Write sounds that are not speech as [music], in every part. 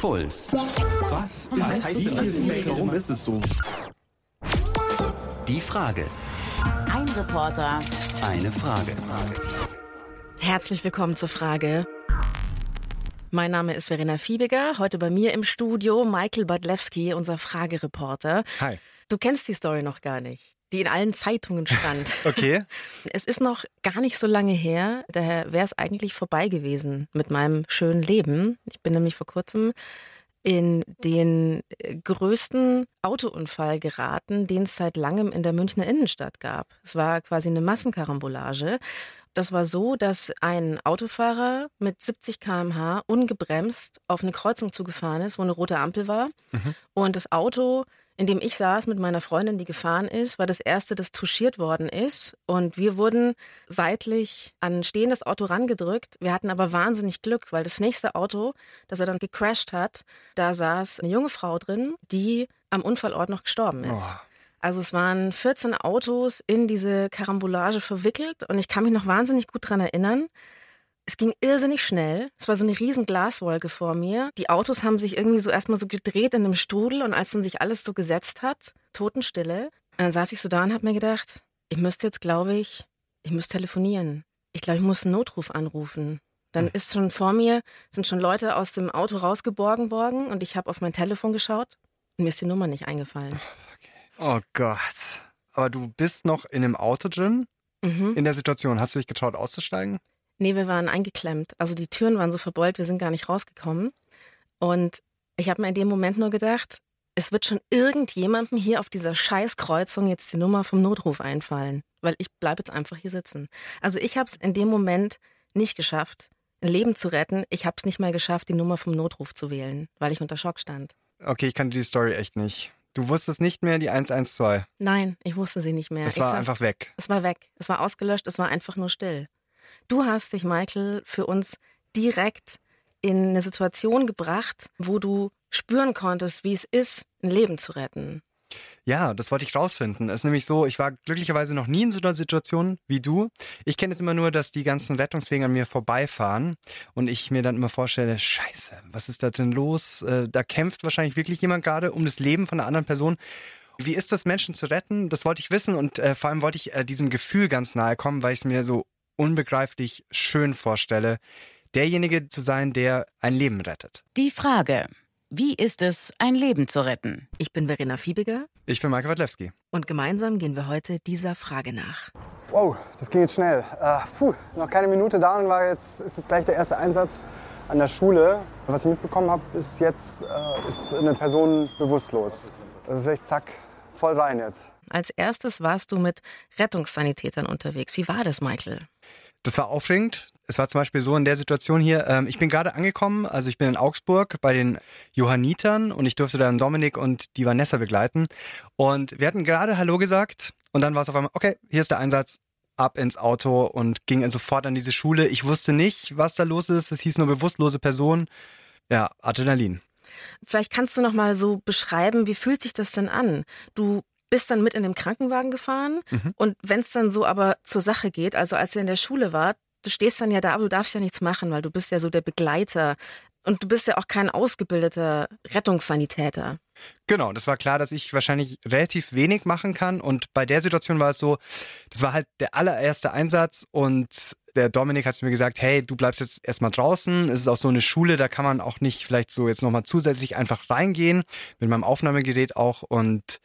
Puls. Was? Was heißt denn das? Warum ist es so? Die Frage. Ein Reporter. Eine Frage. Herzlich willkommen zur Frage. Mein Name ist Verena Fiebiger. Heute bei mir im Studio Michael Badlewski, unser Fragereporter. Hi. Du kennst die Story noch gar nicht, die in allen Zeitungen stand. [laughs] Okay. Es ist noch gar nicht so lange her, daher wäre es eigentlich vorbei gewesen mit meinem schönen Leben. Ich bin nämlich vor kurzem in den größten Autounfall geraten, den es seit langem in der Münchner Innenstadt gab. Es war quasi eine Massenkarambolage. Das war so, dass ein Autofahrer mit 70 km/h ungebremst auf eine Kreuzung zugefahren ist, wo eine rote Ampel war. Und das Auto, in dem ich saß mit meiner Freundin, die gefahren ist, war das erste, das touchiert worden ist. Und wir wurden seitlich an ein stehendes Auto rangedrückt. Wir hatten aber wahnsinnig Glück, weil das nächste Auto, das er dann gecrashed hat, da saß eine junge Frau drin, die am Unfallort noch gestorben ist. Oh. Also es waren 14 Autos in diese Karambolage verwickelt und ich kann mich noch wahnsinnig gut dran erinnern. Es ging irrsinnig schnell. Es war so eine riesen Glaswolke vor mir. Die Autos haben sich irgendwie so erstmal so gedreht in einem Strudel und als dann sich alles so gesetzt hat, Totenstille, dann saß ich so da und habe mir gedacht, ich müsste jetzt, glaube ich, ich müsste telefonieren. Ich glaube, ich muss einen Notruf anrufen. Dann ist schon vor mir, sind schon Leute aus dem Auto rausgeborgen worden und ich habe auf mein Telefon geschaut und mir ist die Nummer nicht eingefallen. Oh Gott. Aber du bist noch in dem Auto drin, Mhm. in der Situation. Hast du dich getraut auszusteigen? Nee, wir waren eingeklemmt. Also die Türen waren so verbeult, wir sind gar nicht rausgekommen. Und ich habe mir in dem Moment nur gedacht, es wird schon irgendjemandem hier auf dieser Scheißkreuzung jetzt die Nummer vom Notruf einfallen, weil ich bleibe jetzt einfach hier sitzen. Also ich habe es in dem Moment nicht geschafft, ein Leben zu retten. Ich habe es nicht mal geschafft, die Nummer vom Notruf zu wählen, weil ich unter Schock stand. Okay, ich kannte die Story echt nicht. Du wusstest nicht mehr die 112. Nein, ich wusste sie nicht mehr. Es war saß- einfach weg. Es war weg. Es war ausgelöscht. Es war einfach nur still. Du hast dich, Michael, für uns direkt in eine Situation gebracht, wo du spüren konntest, wie es ist, ein Leben zu retten. Ja, das wollte ich rausfinden. Es ist nämlich so, ich war glücklicherweise noch nie in so einer Situation wie du. Ich kenne jetzt immer nur, dass die ganzen Rettungswegen an mir vorbeifahren und ich mir dann immer vorstelle, scheiße, was ist da denn los? Äh, Da kämpft wahrscheinlich wirklich jemand gerade um das Leben von einer anderen Person. Wie ist das, Menschen zu retten? Das wollte ich wissen und äh, vor allem wollte ich äh, diesem Gefühl ganz nahe kommen, weil ich es mir so unbegreiflich schön vorstelle, derjenige zu sein, der ein Leben rettet. Die Frage. Wie ist es, ein Leben zu retten? Ich bin Verena Fiebiger Ich bin Marke Wadlewski. und gemeinsam gehen wir heute dieser Frage nach. Wow, das ging jetzt schnell. Äh, puh, noch keine Minute da und war jetzt, ist jetzt gleich der erste Einsatz an der Schule. Was ich mitbekommen habe, ist jetzt äh, ist eine Person bewusstlos. Das ist echt zack, voll rein jetzt. Als erstes warst du mit Rettungssanitätern unterwegs. Wie war das, Michael? Das war aufregend. Es war zum Beispiel so in der Situation hier, ähm, ich bin gerade angekommen, also ich bin in Augsburg bei den Johannitern und ich durfte dann Dominik und die Vanessa begleiten. Und wir hatten gerade Hallo gesagt und dann war es auf einmal, okay, hier ist der Einsatz, ab ins Auto und ging sofort an diese Schule. Ich wusste nicht, was da los ist. Es hieß nur bewusstlose Person. Ja, Adrenalin. Vielleicht kannst du noch mal so beschreiben, wie fühlt sich das denn an? Du bist dann mit in dem Krankenwagen gefahren und wenn es dann so aber zur Sache geht, also als ihr in der Schule wart, du stehst dann ja da, aber du darfst ja nichts machen, weil du bist ja so der Begleiter und du bist ja auch kein ausgebildeter Rettungssanitäter. Genau, das war klar, dass ich wahrscheinlich relativ wenig machen kann. Und bei der Situation war es so, das war halt der allererste Einsatz und der Dominik hat mir gesagt, hey, du bleibst jetzt erstmal draußen. Es ist auch so eine Schule, da kann man auch nicht vielleicht so jetzt nochmal zusätzlich einfach reingehen, mit meinem Aufnahmegerät auch. Und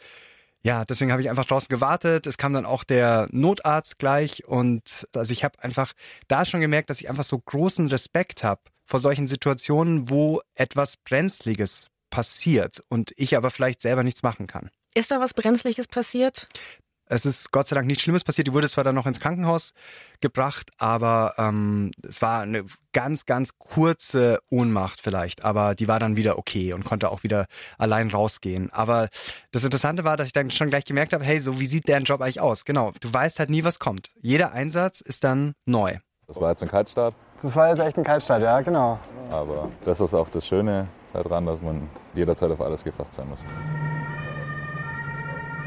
ja, deswegen habe ich einfach draußen gewartet. Es kam dann auch der Notarzt gleich und also ich habe einfach da schon gemerkt, dass ich einfach so großen Respekt habe vor solchen Situationen, wo etwas Brenzliges passiert und ich aber vielleicht selber nichts machen kann. Ist da was Brenzliches passiert? Es ist Gott sei Dank nichts Schlimmes passiert. Die wurde zwar dann noch ins Krankenhaus gebracht, aber ähm, es war eine ganz, ganz kurze Ohnmacht vielleicht. Aber die war dann wieder okay und konnte auch wieder allein rausgehen. Aber das Interessante war, dass ich dann schon gleich gemerkt habe, hey, so wie sieht deren Job eigentlich aus? Genau, du weißt halt nie, was kommt. Jeder Einsatz ist dann neu. Das war jetzt ein Kaltstart, Das war jetzt echt ein Kaltstart, ja, genau. aber das ist auch das Schöne daran, dass man jederzeit auf alles gefasst sein muss.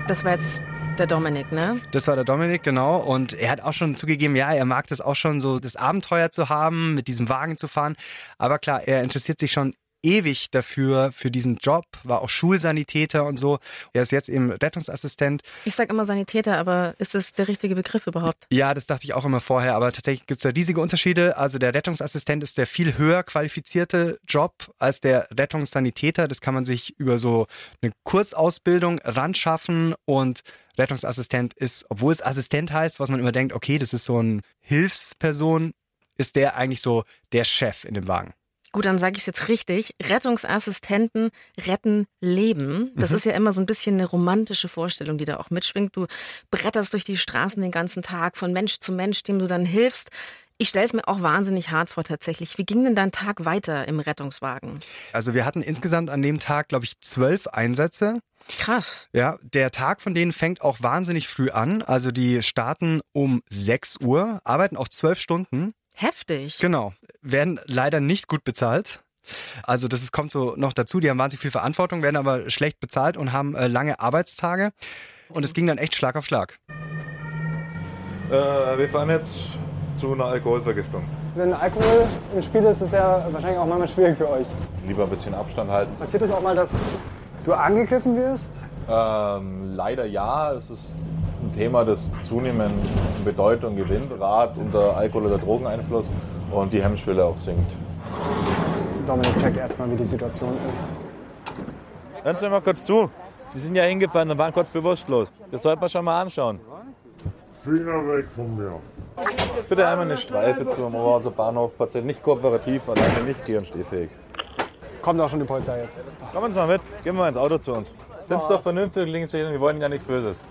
Das war jetzt der Dominik, ne? Das war der Dominik, genau. Und er hat auch schon zugegeben, ja, er mag das auch schon so, das Abenteuer zu haben, mit diesem Wagen zu fahren. Aber klar, er interessiert sich schon ewig dafür, für diesen Job, war auch Schulsanitäter und so. Er ist jetzt eben Rettungsassistent. Ich sage immer Sanitäter, aber ist das der richtige Begriff überhaupt? Ja, das dachte ich auch immer vorher, aber tatsächlich gibt es da riesige Unterschiede. Also der Rettungsassistent ist der viel höher qualifizierte Job als der Rettungssanitäter. Das kann man sich über so eine Kurzausbildung ranschaffen und Rettungsassistent ist, obwohl es Assistent heißt, was man immer denkt, okay, das ist so eine Hilfsperson, ist der eigentlich so der Chef in dem Wagen. Gut, dann sage ich es jetzt richtig. Rettungsassistenten retten Leben. Das Mhm. ist ja immer so ein bisschen eine romantische Vorstellung, die da auch mitschwingt. Du bretterst durch die Straßen den ganzen Tag von Mensch zu Mensch, dem du dann hilfst. Ich stelle es mir auch wahnsinnig hart vor tatsächlich. Wie ging denn dein Tag weiter im Rettungswagen? Also wir hatten insgesamt an dem Tag, glaube ich, zwölf Einsätze. Krass. Ja, der Tag von denen fängt auch wahnsinnig früh an. Also die starten um 6 Uhr, arbeiten auch zwölf Stunden. Heftig. Genau. Werden leider nicht gut bezahlt. Also das ist, kommt so noch dazu. Die haben wahnsinnig viel Verantwortung, werden aber schlecht bezahlt und haben äh, lange Arbeitstage. Und es ging dann echt Schlag auf Schlag. Äh, wir fahren jetzt zu einer Alkoholvergiftung. Wenn Alkohol im Spiel ist, ist es ja wahrscheinlich auch manchmal schwierig für euch. Lieber ein bisschen Abstand halten. Passiert es auch mal, dass du angegriffen wirst? Ähm, leider ja, es ist ein Thema, das zunehmend an Bedeutung gewinnt, Rad unter Alkohol- oder Drogeneinfluss und die Hemmschwelle auch sinkt. Dominik checkt erstmal, wie die Situation ist. Hören Sie mal kurz zu. Sie sind ja hingefallen und waren kurz bewusstlos. Das sollte man schon mal anschauen. Finger weg von mir. Bitte einmal eine Streife zum Oberhauser Bahnhof. Patient nicht kooperativ, alleine nicht geh- und stehfähig. Kommt auch schon die Polizei jetzt. Kommen Sie mal mit. Gehen wir mal ins Auto zu uns. Sind Sie doch vernünftig und liegen Sie hin. Wir wollen ja nichts Böses.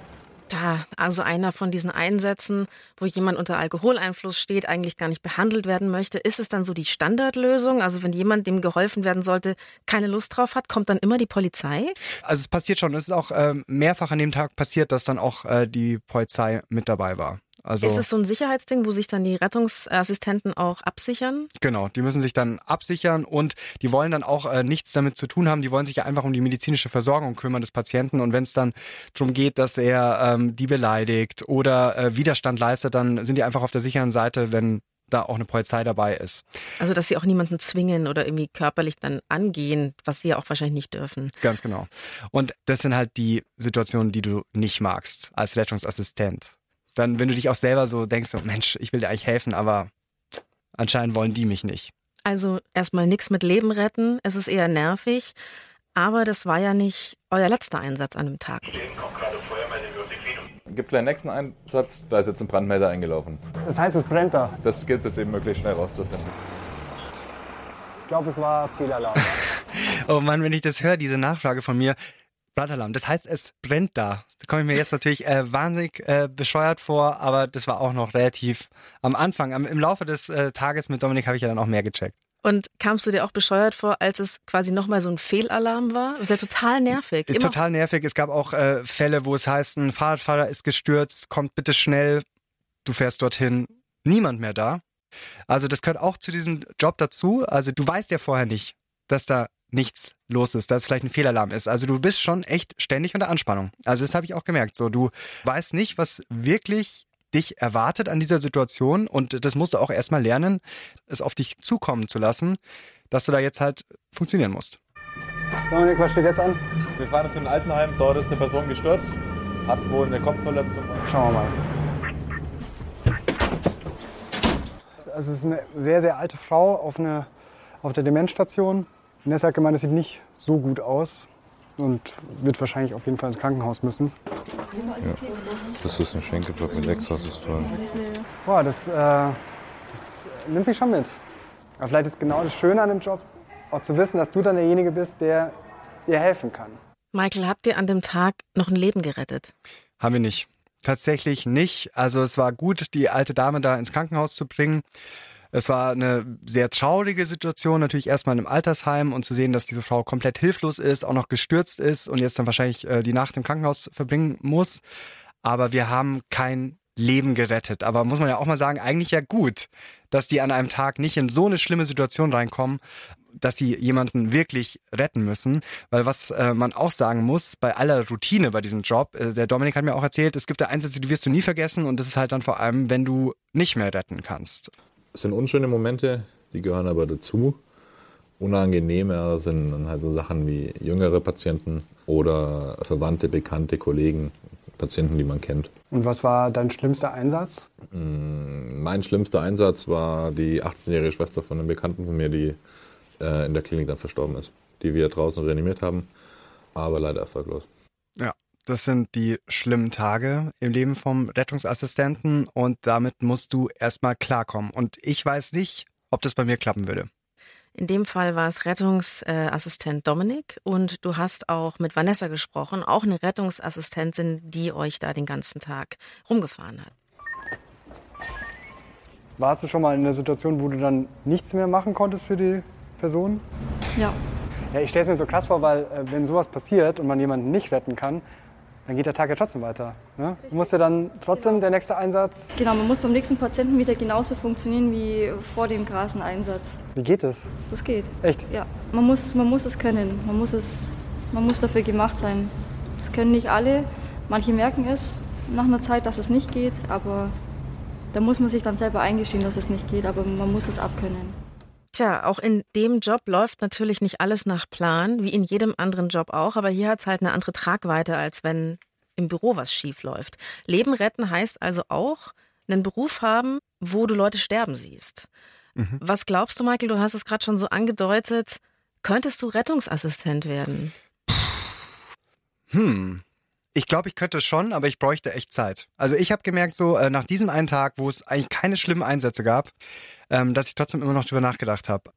Da, also einer von diesen Einsätzen, wo jemand unter Alkoholeinfluss steht, eigentlich gar nicht behandelt werden möchte. Ist es dann so die Standardlösung? Also wenn jemand, dem geholfen werden sollte, keine Lust drauf hat, kommt dann immer die Polizei? Also es passiert schon. Es ist auch ähm, mehrfach an dem Tag passiert, dass dann auch äh, die Polizei mit dabei war. Also Ist es so ein Sicherheitsding, wo sich dann die Rettungsassistenten auch absichern? genau, die müssen sich dann absichern und die wollen dann auch äh, nichts damit zu tun haben. Die wollen sich ja einfach um die medizinische Versorgung kümmern des Patienten und wenn es dann darum geht, dass er ähm, die beleidigt oder äh, Widerstand leistet, dann sind die einfach auf der sicheren Seite, wenn da auch eine Polizei dabei ist. Also dass sie auch niemanden zwingen oder irgendwie körperlich dann angehen, was sie ja auch wahrscheinlich nicht dürfen. Ganz genau. Und das sind halt die Situationen, die du nicht magst als Rettungsassistent. Dann, wenn du dich auch selber so denkst, so, Mensch, ich will dir eigentlich helfen, aber anscheinend wollen die mich nicht. Also erstmal nichts mit Leben retten, es ist eher nervig, aber das war ja nicht euer letzter Einsatz an dem Tag. Gibt gleich nächsten Einsatz, da ist jetzt ein Brandmelder eingelaufen. Das heißt, es brennt da. Das gilt es jetzt eben möglichst schnell rauszufinden. Ich glaube, es war Fehlalarm. [laughs] Oh Mann, wenn ich das höre, diese Nachfrage von mir, Brandalarm, das heißt, es brennt da. Da komme ich mir jetzt natürlich äh, wahnsinnig äh, bescheuert vor, aber das war auch noch relativ am Anfang. Am, Im Laufe des äh, Tages mit Dominik habe ich ja dann auch mehr gecheckt. Und kamst du dir auch bescheuert vor, als es quasi nochmal so ein Fehlalarm war? Das ist ja total nervig. Immer Total nervig. Es gab auch äh, Fälle, wo es heißt, ein Fahrradfahrer ist gestürzt, kommt bitte schnell, du fährst dorthin, niemand mehr da. Also das gehört auch zu diesem Job dazu. Also du weißt ja vorher nicht, dass da nichts los ist, dass es vielleicht ein Fehlalarm ist. Also du bist schon echt ständig unter Anspannung. Also das habe ich auch gemerkt. So, du weißt nicht, was wirklich dich erwartet an dieser Situation und das musst du auch erstmal lernen, es auf dich zukommen zu lassen, dass du da jetzt halt funktionieren musst. Dominik, was steht jetzt an? Wir fahren jetzt in ein Altenheim, dort ist eine Person gestürzt, hat wohl eine Kopfverletzung. Schauen wir mal. Also es ist eine sehr, sehr alte Frau auf, eine, auf der Demenzstation. Nessa hat gemeint, es sieht nicht so gut aus und wird wahrscheinlich auf jeden Fall ins Krankenhaus müssen. Das ist ein Schenkelblock mit Extrasystolen. Boah, das, äh, das nimmt mich schon mit. Aber vielleicht ist genau das Schöne an dem Job, auch zu wissen, dass du dann derjenige bist, der dir helfen kann. Michael, habt ihr an dem Tag noch ein Leben gerettet? Haben wir nicht. Tatsächlich nicht. Also es war gut, die alte Dame da ins Krankenhaus zu bringen. Es war eine sehr traurige Situation, natürlich erstmal im Altersheim und zu sehen, dass diese Frau komplett hilflos ist, auch noch gestürzt ist und jetzt dann wahrscheinlich äh, die Nacht im Krankenhaus verbringen muss. Aber wir haben kein Leben gerettet. Aber muss man ja auch mal sagen, eigentlich ja gut, dass die an einem Tag nicht in so eine schlimme Situation reinkommen, dass sie jemanden wirklich retten müssen. Weil was äh, man auch sagen muss, bei aller Routine bei diesem Job, äh, der Dominik hat mir auch erzählt, es gibt da Einsätze, die wirst du nie vergessen und das ist halt dann vor allem, wenn du nicht mehr retten kannst. Es sind unschöne Momente, die gehören aber dazu. unangenehmer sind dann halt so Sachen wie jüngere Patienten oder Verwandte, Bekannte, Kollegen, Patienten, die man kennt. Und was war dein schlimmster Einsatz? Mein schlimmster Einsatz war die 18-jährige Schwester von einem Bekannten von mir, die äh, in der Klinik dann verstorben ist, die wir draußen reanimiert haben, aber leider erfolglos. Ja, das sind die schlimmen Tage im Leben vom Rettungsassistenten und damit musst du erstmal klarkommen. Und ich weiß nicht, ob das bei mir klappen würde. In dem Fall war es Rettungsassistent Dominik und du hast auch mit Vanessa gesprochen, auch eine Rettungsassistentin, die euch da den ganzen Tag rumgefahren hat. Warst du schon mal in einer Situation, wo du dann nichts mehr machen konntest für die Person? Ja. Ja, ich stelle es mir so krass vor, weil äh, wenn sowas passiert und man jemanden nicht retten kann, dann geht der Tag ja trotzdem weiter. Ne? Du musst ja dann trotzdem der nächste Einsatz. Genau, man muss beim nächsten Patienten wieder genauso funktionieren wie vor dem krassen Einsatz. Wie geht es? Das geht. Echt? Ja, man muss, man muss es können. Man muss, es, man muss dafür gemacht sein. Das können nicht alle. Manche merken es nach einer Zeit, dass es nicht geht, aber da muss man sich dann selber eingestehen, dass es nicht geht, aber man muss es abkönnen. Tja, auch in dem Job läuft natürlich nicht alles nach Plan, wie in jedem anderen Job auch, aber hier hat es halt eine andere Tragweite, als wenn im Büro was schief läuft. Leben retten heißt also auch, einen Beruf haben, wo du Leute sterben siehst. Mhm. Was glaubst du, Michael, du hast es gerade schon so angedeutet, könntest du Rettungsassistent werden? Hm. Ich glaube, ich könnte schon, aber ich bräuchte echt Zeit. Also ich habe gemerkt, so äh, nach diesem einen Tag, wo es eigentlich keine schlimmen Einsätze gab, ähm, dass ich trotzdem immer noch drüber nachgedacht habe.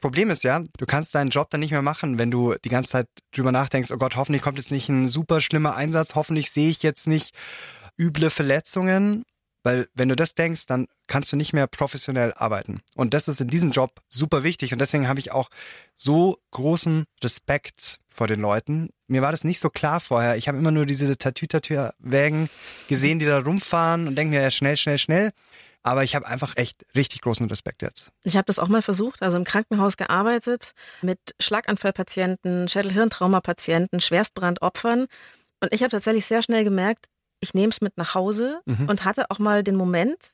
Problem ist ja, du kannst deinen Job dann nicht mehr machen, wenn du die ganze Zeit drüber nachdenkst, oh Gott, hoffentlich kommt jetzt nicht ein super schlimmer Einsatz, hoffentlich sehe ich jetzt nicht üble Verletzungen. Weil wenn du das denkst, dann kannst du nicht mehr professionell arbeiten. Und das ist in diesem Job super wichtig. Und deswegen habe ich auch so großen Respekt vor den Leuten. Mir war das nicht so klar vorher. Ich habe immer nur diese Tatütatür-Wägen gesehen, die da rumfahren und denke mir, ja, schnell, schnell, schnell. Aber ich habe einfach echt richtig großen Respekt jetzt. Ich habe das auch mal versucht, also im Krankenhaus gearbeitet mit Schlaganfallpatienten, Schädel-Hirntraumapatienten, Schwerstbrandopfern. Und ich habe tatsächlich sehr schnell gemerkt, ich nehme es mit nach Hause Mhm. und hatte auch mal den Moment,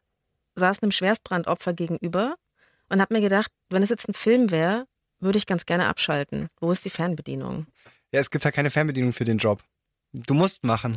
saß einem Schwerstbrandopfer gegenüber und habe mir gedacht, wenn es jetzt ein Film wäre, würde ich ganz gerne abschalten. Wo ist die Fernbedienung? Ja, es gibt halt keine Fernbedienung für den Job. Du musst machen.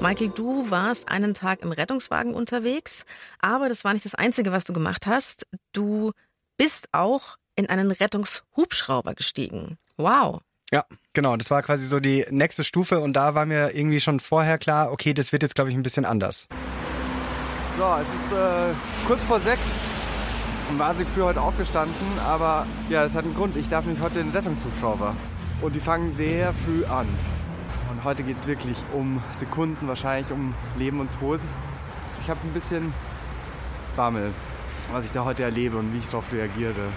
Michael, du warst einen Tag im Rettungswagen unterwegs, aber das war nicht das Einzige, was du gemacht hast. Du bist auch in einen Rettungshubschrauber gestiegen. Wow. Ja, genau. Das war quasi so die nächste Stufe und da war mir irgendwie schon vorher klar, okay, das wird jetzt, glaube ich, ein bisschen anders. So, es ist äh, kurz vor sechs und wahnsinnig früh heute aufgestanden, aber ja, es hat einen Grund. Ich darf nämlich heute in den Rettungshubschrauber. Und die fangen sehr früh an. Und heute geht es wirklich um Sekunden, wahrscheinlich um Leben und Tod. Ich habe ein bisschen Bammel, was ich da heute erlebe und wie ich darauf reagiere.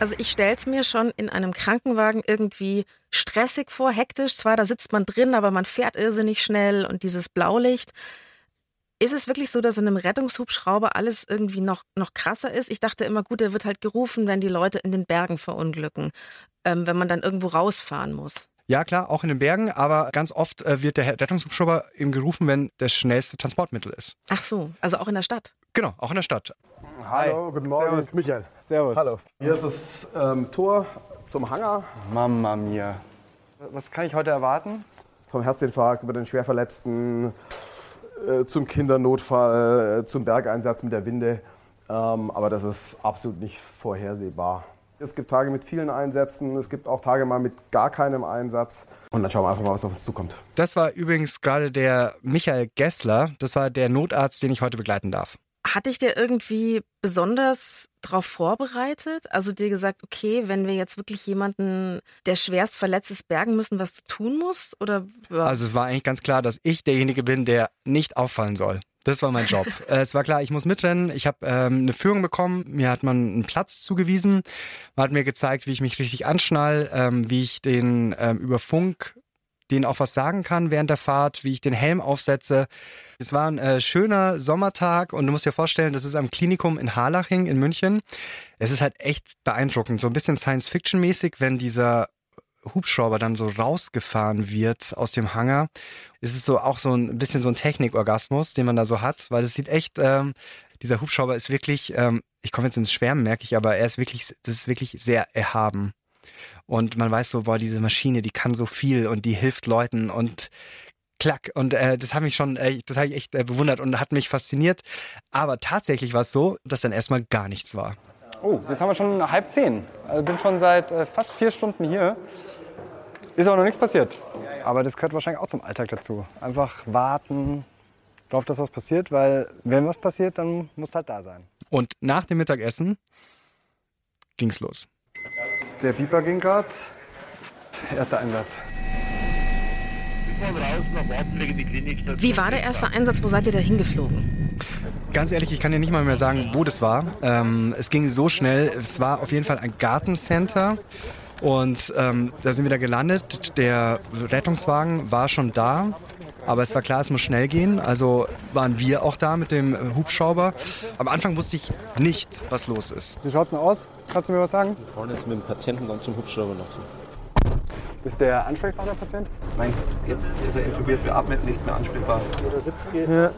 Also ich stell's mir schon in einem Krankenwagen irgendwie stressig vor, hektisch. Zwar, da sitzt man drin, aber man fährt irrsinnig schnell und dieses Blaulicht. Ist es wirklich so, dass in einem Rettungshubschrauber alles irgendwie noch, noch krasser ist? Ich dachte immer, gut, der wird halt gerufen, wenn die Leute in den Bergen verunglücken, ähm, wenn man dann irgendwo rausfahren muss. Ja, klar, auch in den Bergen, aber ganz oft äh, wird der Rettungshubschrauber eben gerufen, wenn das schnellste Transportmittel ist. Ach so, also auch in der Stadt. Genau, auch in der Stadt. Hallo, guten Morgen, Servus. ich bin Michael. Servus. Hallo. Hier ist das ähm, Tor zum Hangar Mama mia. Was kann ich heute erwarten? vom Herzinfarkt über den Schwerverletzten äh, zum Kindernotfall, äh, zum Bergeinsatz mit der Winde. Ähm, aber das ist absolut nicht vorhersehbar. Es gibt Tage mit vielen Einsätzen, es gibt auch Tage mal mit gar keinem Einsatz. Und dann schauen wir einfach mal, was auf uns zukommt. Das war übrigens gerade der Michael Gessler. Das war der Notarzt, den ich heute begleiten darf. Hatte ich dir irgendwie besonders darauf vorbereitet? Also dir gesagt, okay, wenn wir jetzt wirklich jemanden, der schwerst verletzt ist, bergen müssen, was du tun musst? Oder ja. Also es war eigentlich ganz klar, dass ich derjenige bin, der nicht auffallen soll. Das war mein Job. [laughs] äh, es war klar, ich muss mitrennen. Ich habe ähm, eine Führung bekommen. Mir hat man einen Platz zugewiesen. Man hat mir gezeigt, wie ich mich richtig anschnall, ähm, wie ich den ähm, über Funk denen auch was sagen kann während der Fahrt, wie ich den Helm aufsetze. Es war ein äh, schöner Sommertag und du musst dir vorstellen, das ist am Klinikum in Harlaching in München. Es ist halt echt beeindruckend, so ein bisschen Science-Fiction-mäßig, wenn dieser Hubschrauber dann so rausgefahren wird aus dem Hangar. Es ist so auch so ein bisschen so ein Technikorgasmus, den man da so hat, weil es sieht echt, ähm, dieser Hubschrauber ist wirklich, ähm, ich komme jetzt ins Schwärmen, merke ich, aber er ist wirklich, das ist wirklich sehr erhaben. Und man weiß so, boah, diese Maschine, die kann so viel und die hilft Leuten und klack. Und äh, das habe ich schon, äh, das habe ich echt äh, bewundert und hat mich fasziniert. Aber tatsächlich war es so, dass dann erstmal gar nichts war. Oh, jetzt haben wir schon halb zehn. Also bin schon seit äh, fast vier Stunden hier. Ist aber noch nichts passiert. Aber das gehört wahrscheinlich auch zum Alltag dazu. Einfach warten, darauf, dass was passiert, weil wenn was passiert, dann muss halt da sein. Und nach dem Mittagessen ging's los. Der Pieper ging gerade. Erster Einsatz. Wie war der erste Einsatz? Wo seid ihr da hingeflogen? Ganz ehrlich, ich kann dir nicht mal mehr sagen, wo das war. Ähm, es ging so schnell. Es war auf jeden Fall ein Gartencenter. Und ähm, da sind wir da gelandet. Der Rettungswagen war schon da. Aber es war klar, es muss schnell gehen. Also waren wir auch da mit dem Hubschrauber. Am Anfang wusste ich nicht, was los ist. Wie schaut's denn aus? Kannst du mir was sagen? Wir fahren jetzt mit dem Patienten dann zum Hubschrauber laufen. Ist der ansprechbar, der Patient? Nein, jetzt ist er intubiert, beatmet, nicht mehr ansprechbar. Oder 70 ja.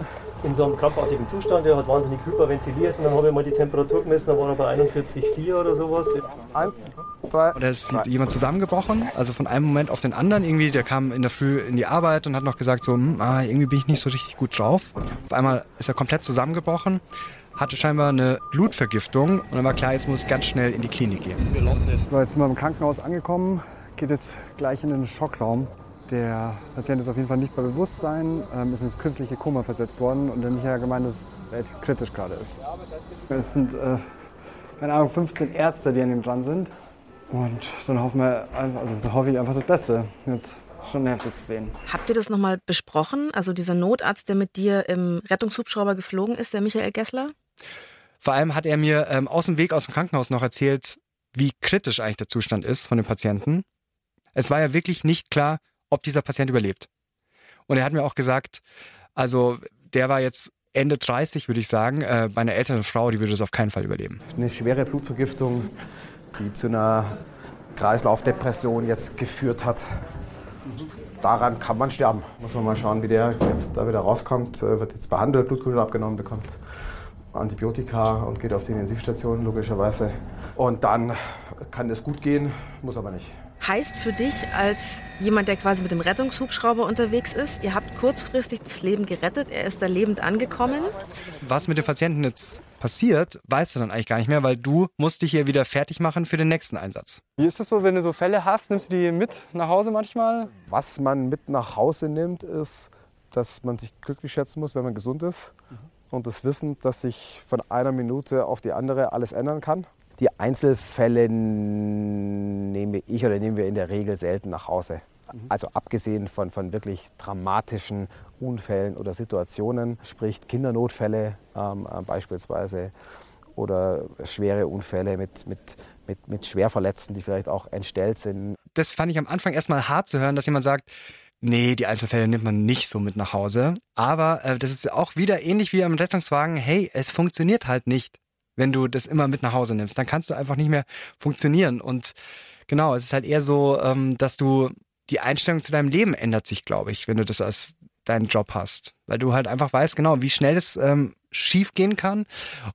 In so einem krampfartigen Zustand. Der hat wahnsinnig hyperventiliert. Und dann habe ich mal die Temperatur gemessen, da war er bei 41,4 oder sowas. Eins, zwei. Oder ist jemand zusammengebrochen, also von einem Moment auf den anderen irgendwie. Der kam in der Früh in die Arbeit und hat noch gesagt, so, hm, ah, irgendwie bin ich nicht so richtig gut drauf. Auf einmal ist er komplett zusammengebrochen hatte scheinbar eine Blutvergiftung und dann war klar, jetzt muss es ganz schnell in die Klinik gehen. So, jetzt sind wir im Krankenhaus angekommen, geht jetzt gleich in den Schockraum. Der Patient ist auf jeden Fall nicht bei Bewusstsein, ähm, ist ins künstliche Koma versetzt worden und der Michael hat gemeint, dass es kritisch gerade ist. Es sind, äh, keine Ahnung, 15 Ärzte, die an ihm dran sind. Und dann hoffen wir, also dann hoffe ich einfach das Beste. Jetzt schon heftig zu sehen. Habt ihr das nochmal besprochen? Also dieser Notarzt, der mit dir im Rettungshubschrauber geflogen ist, der Michael Gessler? Vor allem hat er mir ähm, aus dem Weg aus dem Krankenhaus noch erzählt, wie kritisch eigentlich der Zustand ist von dem Patienten. Es war ja wirklich nicht klar, ob dieser Patient überlebt. Und er hat mir auch gesagt, also der war jetzt Ende 30, würde ich sagen. Äh, bei einer älteren Frau, die würde das auf keinen Fall überleben. Eine schwere Blutvergiftung, die zu einer Kreislaufdepression jetzt geführt hat. Daran kann man sterben. Muss man mal schauen, wie der jetzt da wieder rauskommt. Äh, wird jetzt behandelt, Blutkultur abgenommen, bekommt Antibiotika und geht auf die Intensivstation logischerweise. Und dann kann es gut gehen, muss aber nicht. Heißt für dich als jemand, der quasi mit dem Rettungshubschrauber unterwegs ist, ihr habt kurzfristig das Leben gerettet, er ist da lebend angekommen? Was mit dem Patienten jetzt passiert, weißt du dann eigentlich gar nicht mehr, weil du musst dich hier wieder fertig machen für den nächsten Einsatz. Wie ist das so, wenn du so Fälle hast, nimmst du die mit nach Hause manchmal? Was man mit nach Hause nimmt, ist, dass man sich glücklich schätzen muss, wenn man gesund ist. Mhm. Und das Wissen, dass sich von einer Minute auf die andere alles ändern kann. Die Einzelfälle nehme ich oder nehmen wir in der Regel selten nach Hause. Mhm. Also abgesehen von, von wirklich dramatischen Unfällen oder Situationen, sprich Kindernotfälle ähm, äh, beispielsweise oder schwere Unfälle mit, mit, mit, mit Schwerverletzten, die vielleicht auch entstellt sind. Das fand ich am Anfang erstmal hart zu hören, dass jemand sagt, nee, die Einzelfälle nimmt man nicht so mit nach Hause. Aber äh, das ist auch wieder ähnlich wie am Rettungswagen, hey, es funktioniert halt nicht wenn du das immer mit nach Hause nimmst. Dann kannst du einfach nicht mehr funktionieren. Und genau, es ist halt eher so, ähm, dass du die Einstellung zu deinem Leben ändert sich, glaube ich, wenn du das als deinen Job hast. Weil du halt einfach weißt, genau, wie schnell es ähm, schief gehen kann.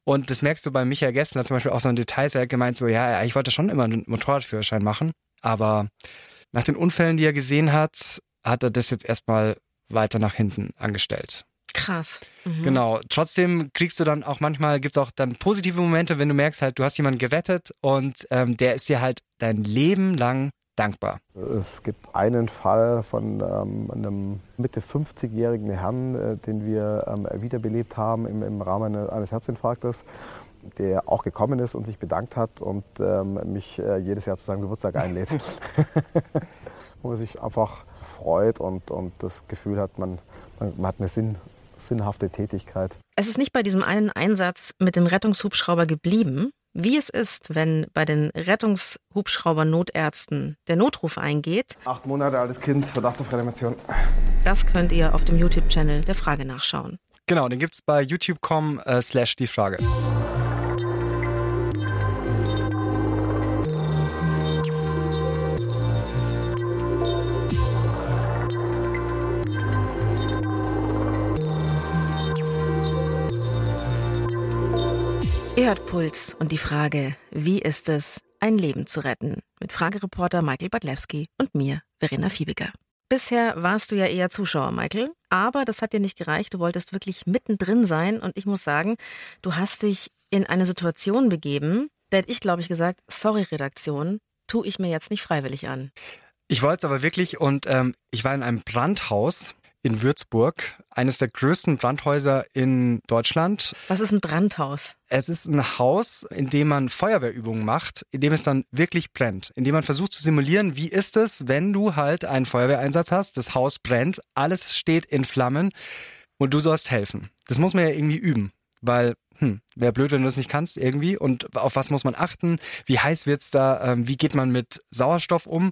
Und das merkst du bei Michael Gessler zum Beispiel auch so in Details. Er hat gemeint so, ja, ich wollte schon immer einen Motorradführerschein machen. Aber nach den Unfällen, die er gesehen hat, hat er das jetzt erstmal weiter nach hinten angestellt. Krass. Mhm. Genau. Trotzdem kriegst du dann auch manchmal, gibt es auch dann positive Momente, wenn du merkst halt, du hast jemanden gerettet und ähm, der ist dir halt dein Leben lang dankbar. Es gibt einen Fall von ähm, einem Mitte 50-jährigen Herrn, äh, den wir ähm, wiederbelebt haben im, im Rahmen eines Herzinfarktes der auch gekommen ist und sich bedankt hat und ähm, mich äh, jedes Jahr zu seinem Geburtstag einlädt. [laughs] Wo er sich einfach freut und, und das Gefühl hat, man, man, man hat eine Sinn, sinnhafte Tätigkeit. Es ist nicht bei diesem einen Einsatz mit dem Rettungshubschrauber geblieben. wie es ist, wenn bei den Rettungshubschrauber-Notärzten der Notruf eingeht. Acht Monate altes Kind, Verdacht auf Reanimation. Das könnt ihr auf dem YouTube-Channel der Frage nachschauen. Genau, den gibt's bei youtube.com äh, slash die Frage. Ihr hört Puls und die Frage, wie ist es, ein Leben zu retten? Mit Fragereporter Michael Badlewski und mir, Verena Fiebiger. Bisher warst du ja eher Zuschauer, Michael, aber das hat dir nicht gereicht. Du wolltest wirklich mittendrin sein und ich muss sagen, du hast dich in eine Situation begeben, da hätte ich, glaube ich, gesagt, sorry Redaktion, tue ich mir jetzt nicht freiwillig an. Ich wollte es aber wirklich und ähm, ich war in einem Brandhaus in Würzburg, eines der größten Brandhäuser in Deutschland. Was ist ein Brandhaus? Es ist ein Haus, in dem man Feuerwehrübungen macht, in dem es dann wirklich brennt, in dem man versucht zu simulieren, wie ist es, wenn du halt einen Feuerwehreinsatz hast, das Haus brennt, alles steht in Flammen und du sollst helfen. Das muss man ja irgendwie üben, weil hm, wäre blöd, wenn du das nicht kannst irgendwie. Und auf was muss man achten? Wie heiß wird's da? Ähm, wie geht man mit Sauerstoff um?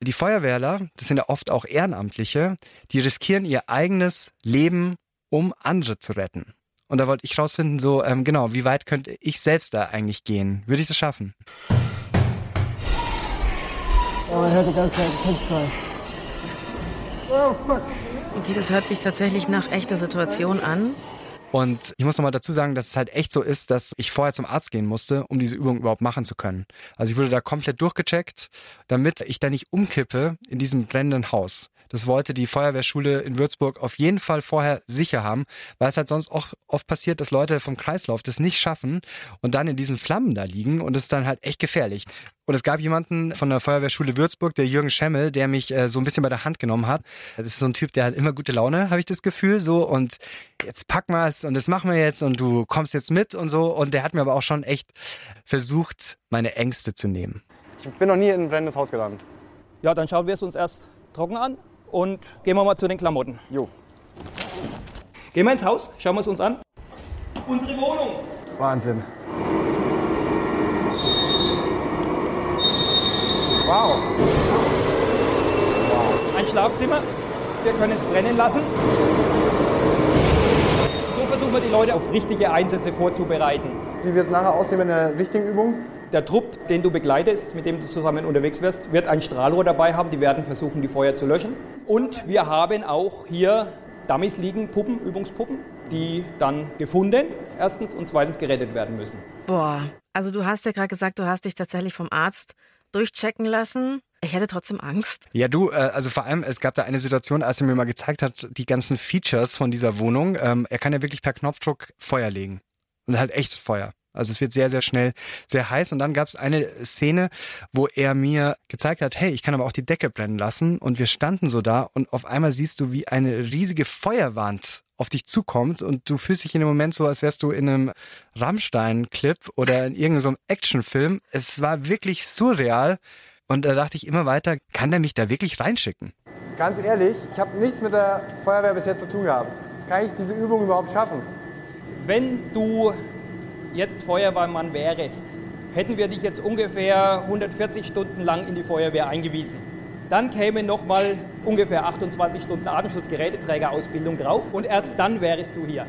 Die Feuerwehrler, das sind ja oft auch Ehrenamtliche, die riskieren ihr eigenes Leben, um andere zu retten. Und da wollte ich rausfinden, so ähm, genau, wie weit könnte ich selbst da eigentlich gehen? Würde ich das schaffen? Oh, hört die ganze Zeit Kindschrei. Oh, fuck. Okay, das hört sich tatsächlich nach echter Situation an. Und ich muss nochmal dazu sagen, dass es halt echt so ist, dass ich vorher zum Arzt gehen musste, um diese Übung überhaupt machen zu können. Also ich wurde da komplett durchgecheckt, damit ich da nicht umkippe in diesem brennenden Haus. Das wollte die Feuerwehrschule in Würzburg auf jeden Fall vorher sicher haben, weil es halt sonst auch oft passiert, dass Leute vom Kreislauf das nicht schaffen und dann in diesen Flammen da liegen und es ist dann halt echt gefährlich. Und es gab jemanden von der Feuerwehrschule Würzburg, der Jürgen Schemmel, der mich äh, so ein bisschen bei der Hand genommen hat. Das ist so ein Typ, der hat immer gute Laune, habe ich das Gefühl, so und jetzt packen wir es und das machen wir jetzt und du kommst jetzt mit und so. Und der hat mir aber auch schon echt versucht, meine Ängste zu nehmen. Ich bin noch nie in ein brennendes Haus gelandet. Ja, dann schauen wir es uns erst trocken an und gehen wir mal zu den Klamotten. Jo. Gehen wir ins Haus, schauen wir es uns an. Unsere Wohnung. Wahnsinn. Wow. Ein Schlafzimmer. Wir können es brennen lassen. So versuchen wir die Leute auf richtige Einsätze vorzubereiten. Wie wird es nachher aussehen in der richtigen Übung? Der Trupp, den du begleitest, mit dem du zusammen unterwegs wirst, wird ein Strahlrohr dabei haben. Die werden versuchen, die Feuer zu löschen. Und wir haben auch hier Dummies liegen, Puppen, Übungspuppen, die dann gefunden, erstens und zweitens gerettet werden müssen. Boah, also du hast ja gerade gesagt, du hast dich tatsächlich vom Arzt durchchecken lassen. Ich hätte trotzdem Angst. Ja, du, äh, also vor allem, es gab da eine Situation, als er mir mal gezeigt hat, die ganzen Features von dieser Wohnung. Ähm, er kann ja wirklich per Knopfdruck Feuer legen. Und halt echtes Feuer. Also es wird sehr, sehr schnell sehr heiß. Und dann gab es eine Szene, wo er mir gezeigt hat, hey, ich kann aber auch die Decke brennen lassen. Und wir standen so da und auf einmal siehst du, wie eine riesige Feuerwand auf dich zukommt und du fühlst dich in dem Moment so, als wärst du in einem Rammstein-Clip oder in irgendeinem Actionfilm. Es war wirklich surreal. Und da dachte ich immer weiter, kann der mich da wirklich reinschicken? Ganz ehrlich, ich habe nichts mit der Feuerwehr bis jetzt zu tun gehabt. Kann ich diese Übung überhaupt schaffen? Wenn du jetzt Feuerwehrmann wärst, hätten wir dich jetzt ungefähr 140 Stunden lang in die Feuerwehr eingewiesen. Dann käme nochmal ungefähr 28 Stunden Atemschutzgeräteträgerausbildung drauf und erst dann wärst du hier.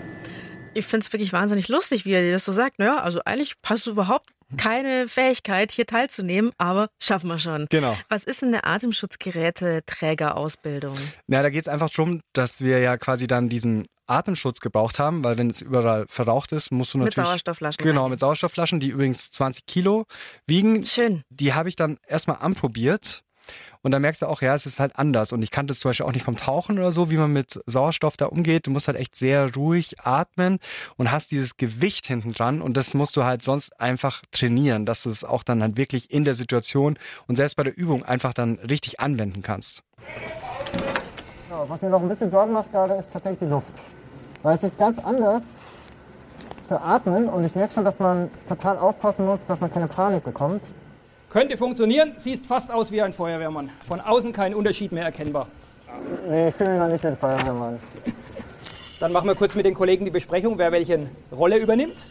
Ich finde es wirklich wahnsinnig lustig, wie er dir das so sagt. Naja, also eigentlich hast du überhaupt keine Fähigkeit, hier teilzunehmen, aber schaffen wir schon. Genau. Was ist denn eine Atemschutzgeräteträgerausbildung? Na, da geht es einfach darum, dass wir ja quasi dann diesen Atemschutz gebraucht haben, weil wenn es überall verraucht ist, musst du Mit natürlich... Sauerstoffflaschen. Genau, mit Sauerstoffflaschen, die übrigens 20 Kilo wiegen. Schön. Die habe ich dann erstmal anprobiert und dann merkst du auch, ja, es ist halt anders. Und ich kannte es zum Beispiel auch nicht vom Tauchen oder so, wie man mit Sauerstoff da umgeht. Du musst halt echt sehr ruhig atmen und hast dieses Gewicht hinten dran. Und das musst du halt sonst einfach trainieren, dass du es auch dann halt wirklich in der Situation und selbst bei der Übung einfach dann richtig anwenden kannst. Ja, was mir noch ein bisschen Sorgen macht gerade, ist tatsächlich die Luft. Weil es ist ganz anders zu atmen und ich merke schon, dass man total aufpassen muss, dass man keine Panik bekommt. Könnte funktionieren, siehst fast aus wie ein Feuerwehrmann. Von außen kein Unterschied mehr erkennbar. Nee, ich fühle mich noch nicht wie ein Feuerwehrmann. [laughs] Dann machen wir kurz mit den Kollegen die Besprechung, wer welche Rolle übernimmt.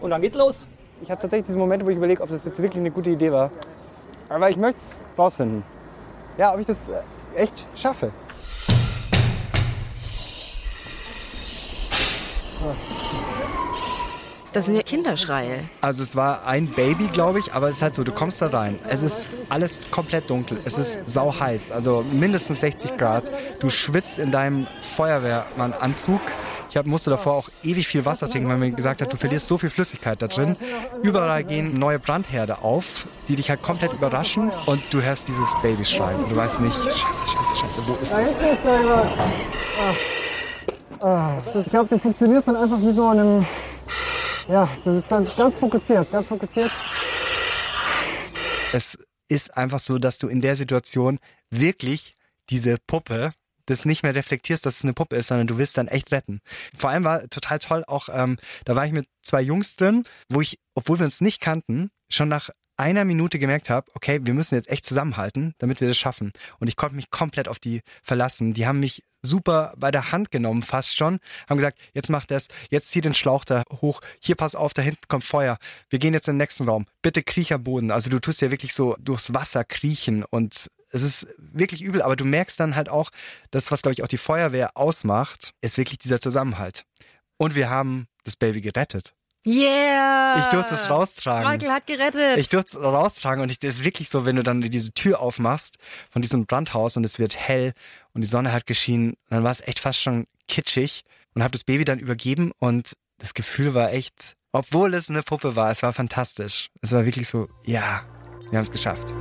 Und dann geht's los. Ich habe tatsächlich diese Momente, wo ich überlege, ob das jetzt wirklich eine gute Idee war. Aber ich möchte es rausfinden. Ja, ob ich das äh, echt schaffe. Das sind ja Kinderschreie. Also es war ein Baby, glaube ich, aber es ist halt so, du kommst da rein. Es ist alles komplett dunkel. Es ist sau heiß, also mindestens 60 Grad. Du schwitzt in deinem Feuerwehrmann-Anzug. Ich musste davor auch ewig viel Wasser trinken, weil mir gesagt hat, du verlierst so viel Flüssigkeit da drin. Überall gehen neue Brandherde auf, die dich halt komplett überraschen und du hörst dieses Baby schreien. Und du weißt nicht, scheiße, scheiße, scheiße, wo ist Da das? Ich glaube, du funktionierst dann einfach wie so an einem. Ja, du bist ganz, ganz fokussiert, ganz fokussiert. Es ist einfach so, dass du in der Situation wirklich diese Puppe das nicht mehr reflektierst, dass es eine Puppe ist, sondern du willst dann echt retten. Vor allem war total toll auch, ähm, da war ich mit zwei Jungs drin, wo ich, obwohl wir uns nicht kannten, schon nach einer Minute gemerkt habe, okay, wir müssen jetzt echt zusammenhalten, damit wir das schaffen. Und ich konnte mich komplett auf die verlassen. Die haben mich super bei der Hand genommen, fast schon. Haben gesagt, jetzt mach das, jetzt zieh den Schlauch da hoch, hier pass auf, da hinten kommt Feuer. Wir gehen jetzt in den nächsten Raum. Bitte Kriecherboden. Also du tust ja wirklich so durchs Wasser kriechen und es ist wirklich übel, aber du merkst dann halt auch, das, was glaube ich auch die Feuerwehr ausmacht, ist wirklich dieser Zusammenhalt. Und wir haben das Baby gerettet. Yeah! Ich durfte es raustragen. Michael hat gerettet. Ich durfte es raustragen und ich, das ist wirklich so, wenn du dann diese Tür aufmachst von diesem Brandhaus und es wird hell und die Sonne hat geschienen, dann war es echt fast schon kitschig und habe das Baby dann übergeben und das Gefühl war echt, obwohl es eine Puppe war, es war fantastisch. Es war wirklich so, ja, wir haben es geschafft.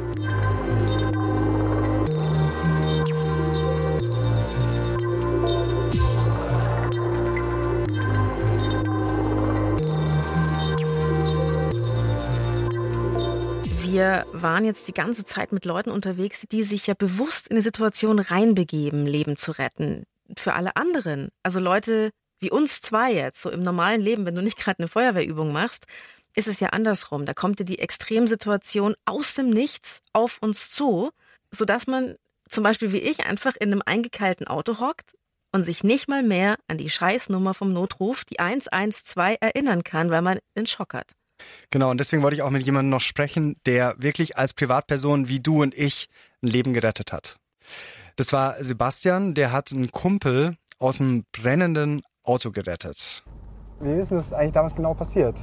Wir waren jetzt die ganze Zeit mit Leuten unterwegs, die sich ja bewusst in eine Situation reinbegeben, Leben zu retten. Für alle anderen, also Leute wie uns zwei jetzt, so im normalen Leben, wenn du nicht gerade eine Feuerwehrübung machst, ist es ja andersrum. Da kommt dir die Extremsituation aus dem Nichts auf uns zu, sodass man zum Beispiel wie ich einfach in einem eingekeilten Auto hockt und sich nicht mal mehr an die Scheißnummer vom Notruf, die 112, erinnern kann, weil man den Schock hat. Genau, und deswegen wollte ich auch mit jemandem noch sprechen, der wirklich als Privatperson wie du und ich ein Leben gerettet hat. Das war Sebastian, der hat einen Kumpel aus einem brennenden Auto gerettet. Wie ist das eigentlich damals genau passiert?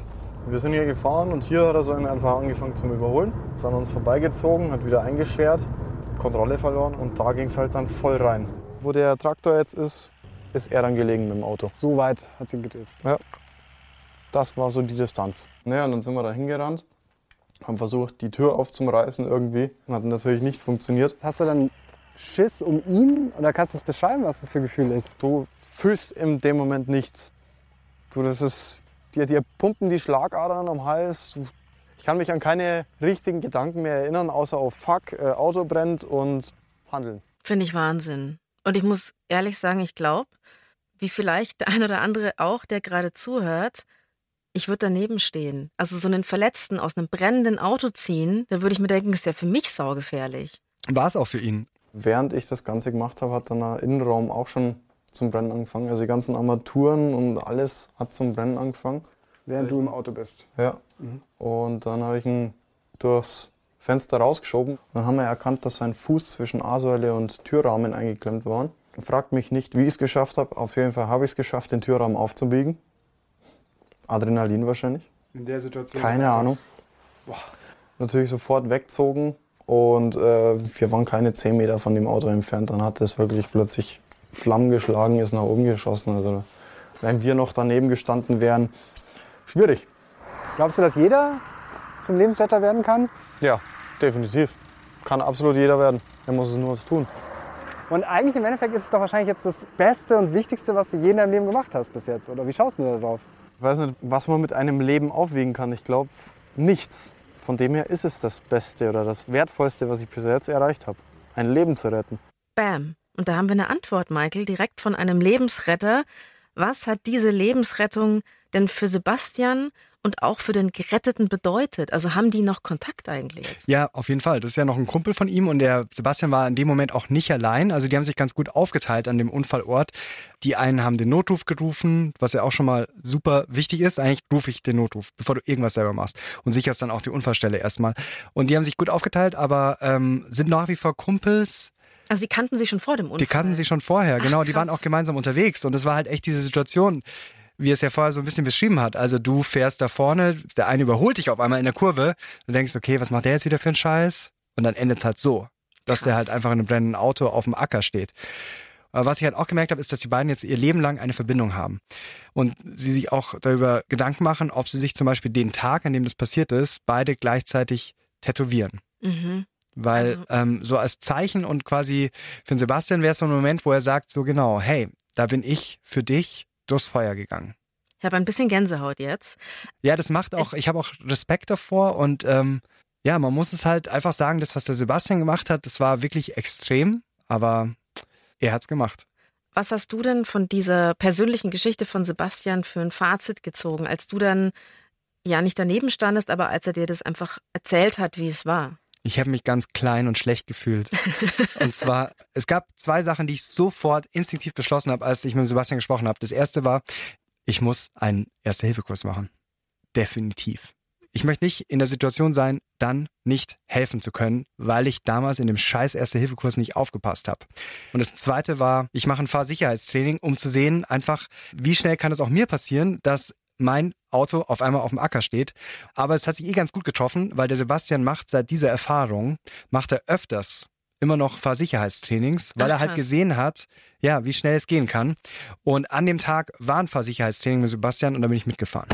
Wir sind hier gefahren und hier hat er so einfach angefangen zum Überholen. Ist an uns vorbeigezogen, hat wieder eingeschert, Kontrolle verloren und da ging es halt dann voll rein. Wo der Traktor jetzt ist, ist er dann gelegen mit dem Auto. So weit hat sie gedreht. Ja. Das war so die Distanz. Naja, und dann sind wir da hingerannt, haben versucht, die Tür aufzureißen irgendwie. Hat natürlich nicht funktioniert. Hast du dann Schiss um ihn oder kannst du es beschreiben, was das für ein Gefühl ist? Du fühlst in dem Moment nichts. Du, das ist, dir, dir pumpen die Schlagadern am Hals. Du, ich kann mich an keine richtigen Gedanken mehr erinnern, außer auf Fuck, äh, Auto brennt und handeln. Finde ich Wahnsinn. Und ich muss ehrlich sagen, ich glaube, wie vielleicht der ein oder andere auch, der gerade zuhört, ich würde daneben stehen. Also so einen Verletzten aus einem brennenden Auto ziehen, da würde ich mir denken, ist ja für mich saugefährlich. War es auch für ihn? Während ich das Ganze gemacht habe, hat dann der Innenraum auch schon zum Brennen angefangen. Also die ganzen Armaturen und alles hat zum Brennen angefangen. Während du im Auto bist? Ja. Mhm. Und dann habe ich ihn durchs Fenster rausgeschoben. Dann haben wir erkannt, dass sein Fuß zwischen A-Säule und Türrahmen eingeklemmt war. Fragt mich nicht, wie ich es geschafft habe. Auf jeden Fall habe ich es geschafft, den Türrahmen aufzubiegen. Adrenalin wahrscheinlich. In der Situation? Keine Ahnung. Boah. Natürlich sofort weggezogen und äh, wir waren keine 10 Meter von dem Auto entfernt. Dann hat es wirklich plötzlich Flammen geschlagen, ist nach oben geschossen. Also wenn wir noch daneben gestanden wären, schwierig. Glaubst du, dass jeder zum Lebensretter werden kann? Ja, definitiv. Kann absolut jeder werden. Er muss es nur tun. Und eigentlich im Endeffekt ist es doch wahrscheinlich jetzt das Beste und Wichtigste, was du je in deinem Leben gemacht hast bis jetzt. Oder wie schaust du da drauf? Ich weiß nicht, was man mit einem Leben aufwiegen kann. Ich glaube, nichts. Von dem her ist es das Beste oder das Wertvollste, was ich bis jetzt erreicht habe. Ein Leben zu retten. Bam. Und da haben wir eine Antwort, Michael, direkt von einem Lebensretter. Was hat diese Lebensrettung denn für Sebastian und auch für den Geretteten bedeutet. Also haben die noch Kontakt eigentlich? Ja, auf jeden Fall. Das ist ja noch ein Kumpel von ihm und der Sebastian war in dem Moment auch nicht allein. Also die haben sich ganz gut aufgeteilt an dem Unfallort. Die einen haben den Notruf gerufen, was ja auch schon mal super wichtig ist. Eigentlich rufe ich den Notruf, bevor du irgendwas selber machst und sicherst dann auch die Unfallstelle erstmal. Und die haben sich gut aufgeteilt, aber ähm, sind nach wie vor Kumpels. Also die kannten sich schon vor dem Unfall? Die kannten sich schon vorher, Ach, genau. Die waren auch gemeinsam unterwegs und es war halt echt diese Situation wie es ja vorher so ein bisschen beschrieben hat. Also du fährst da vorne, der eine überholt dich auf einmal in der Kurve, du denkst, okay, was macht der jetzt wieder für einen Scheiß? Und dann endet es halt so, dass der halt einfach in einem brennenden Auto auf dem Acker steht. Aber was ich halt auch gemerkt habe, ist, dass die beiden jetzt ihr Leben lang eine Verbindung haben. Und sie sich auch darüber Gedanken machen, ob sie sich zum Beispiel den Tag, an dem das passiert ist, beide gleichzeitig tätowieren. Mhm. Weil Also- ähm, so als Zeichen und quasi für Sebastian wäre es so ein Moment, wo er sagt, so genau, hey, da bin ich für dich durchs Feuer gegangen. Ich habe ein bisschen Gänsehaut jetzt. Ja, das macht auch, ich habe auch Respekt davor und ähm, ja, man muss es halt einfach sagen, das, was der Sebastian gemacht hat, das war wirklich extrem, aber er hat's gemacht. Was hast du denn von dieser persönlichen Geschichte von Sebastian für ein Fazit gezogen, als du dann ja nicht daneben standest, aber als er dir das einfach erzählt hat, wie es war? Ich habe mich ganz klein und schlecht gefühlt. und zwar, es gab zwei Sachen, die ich sofort instinktiv beschlossen habe, als ich mit Sebastian gesprochen habe. Das erste war, ich muss einen Erste-Hilfe-Kurs machen. Definitiv. Ich möchte nicht in der Situation sein, dann nicht helfen zu können, weil ich damals in dem scheiß Erste-Hilfe-Kurs nicht aufgepasst habe. Und das zweite war, ich mache ein Fahrsicherheitstraining, um zu sehen, einfach, wie schnell kann es auch mir passieren, dass mein Auto auf einmal auf dem Acker steht. Aber es hat sich eh ganz gut getroffen, weil der Sebastian macht seit dieser Erfahrung, macht er öfters immer noch Fahrsicherheitstrainings, weil Ach, er halt gesehen hat, ja, wie schnell es gehen kann. Und an dem Tag war ein Fahrsicherheitstraining mit Sebastian und da bin ich mitgefahren.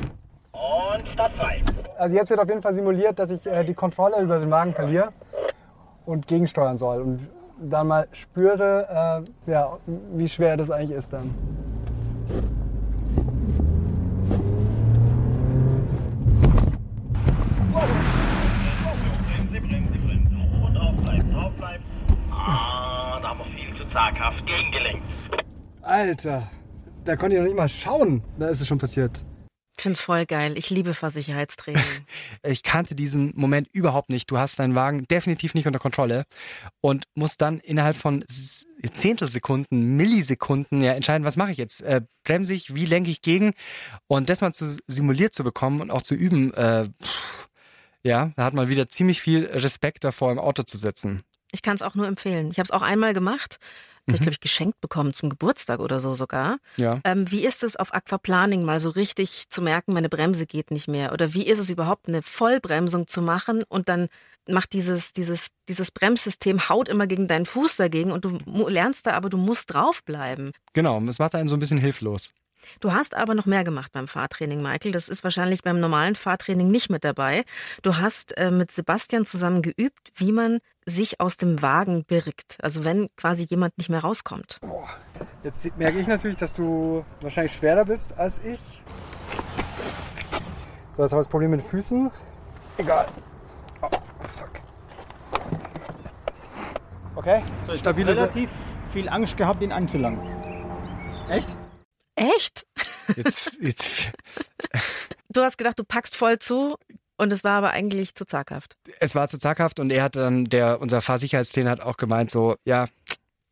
Und startfrei. Also jetzt wird auf jeden Fall simuliert, dass ich äh, die Kontrolle über den Wagen verliere und gegensteuern soll. Und dann mal spüre, äh, ja, wie schwer das eigentlich ist dann. Ah, da haben wir zaghaft gegengelenkt. Alter, da konnte ich noch nicht mal schauen. Da ist es schon passiert. Ich finde es voll geil. Ich liebe Fahrsicherheitstraining. [laughs] Ich kannte diesen Moment überhaupt nicht. Du hast deinen Wagen definitiv nicht unter Kontrolle und musst dann innerhalb von Zehntelsekunden, Millisekunden ja entscheiden, was mache ich jetzt? Äh, bremse ich, wie lenke ich gegen? Und das mal zu simuliert zu bekommen und auch zu üben, äh, pff, ja, da hat man wieder ziemlich viel Respekt davor, im Auto zu sitzen. Ich kann es auch nur empfehlen. Ich habe es auch einmal gemacht. Hab Ich Mhm. glaube, ich geschenkt bekommen zum Geburtstag oder so sogar. Ja. Ähm, wie ist es auf Aquaplaning mal so richtig zu merken, meine Bremse geht nicht mehr? Oder wie ist es überhaupt, eine Vollbremsung zu machen und dann macht dieses, dieses, dieses Bremssystem haut immer gegen deinen Fuß dagegen und du lernst da aber, du musst draufbleiben. Genau, das macht einen so ein bisschen hilflos. Du hast aber noch mehr gemacht beim Fahrtraining, Michael. Das ist wahrscheinlich beim normalen Fahrtraining nicht mit dabei. Du hast äh, mit Sebastian zusammen geübt, wie man sich aus dem Wagen birgt. Also wenn quasi jemand nicht mehr rauskommt. Jetzt merke ich natürlich, dass du wahrscheinlich schwerer bist als ich. So, jetzt haben wir das Problem mit den Füßen. Egal. Oh, fuck. Okay, so ich habe relativ viel Angst gehabt, ihn anzulangen. Echt? Echt? Jetzt, jetzt, [laughs] Du hast gedacht, du packst voll zu und es war aber eigentlich zu zaghaft. es war zu zaghaft und er hat dann, der, unser Fahrsicherheitstrainer hat auch gemeint, so, ja,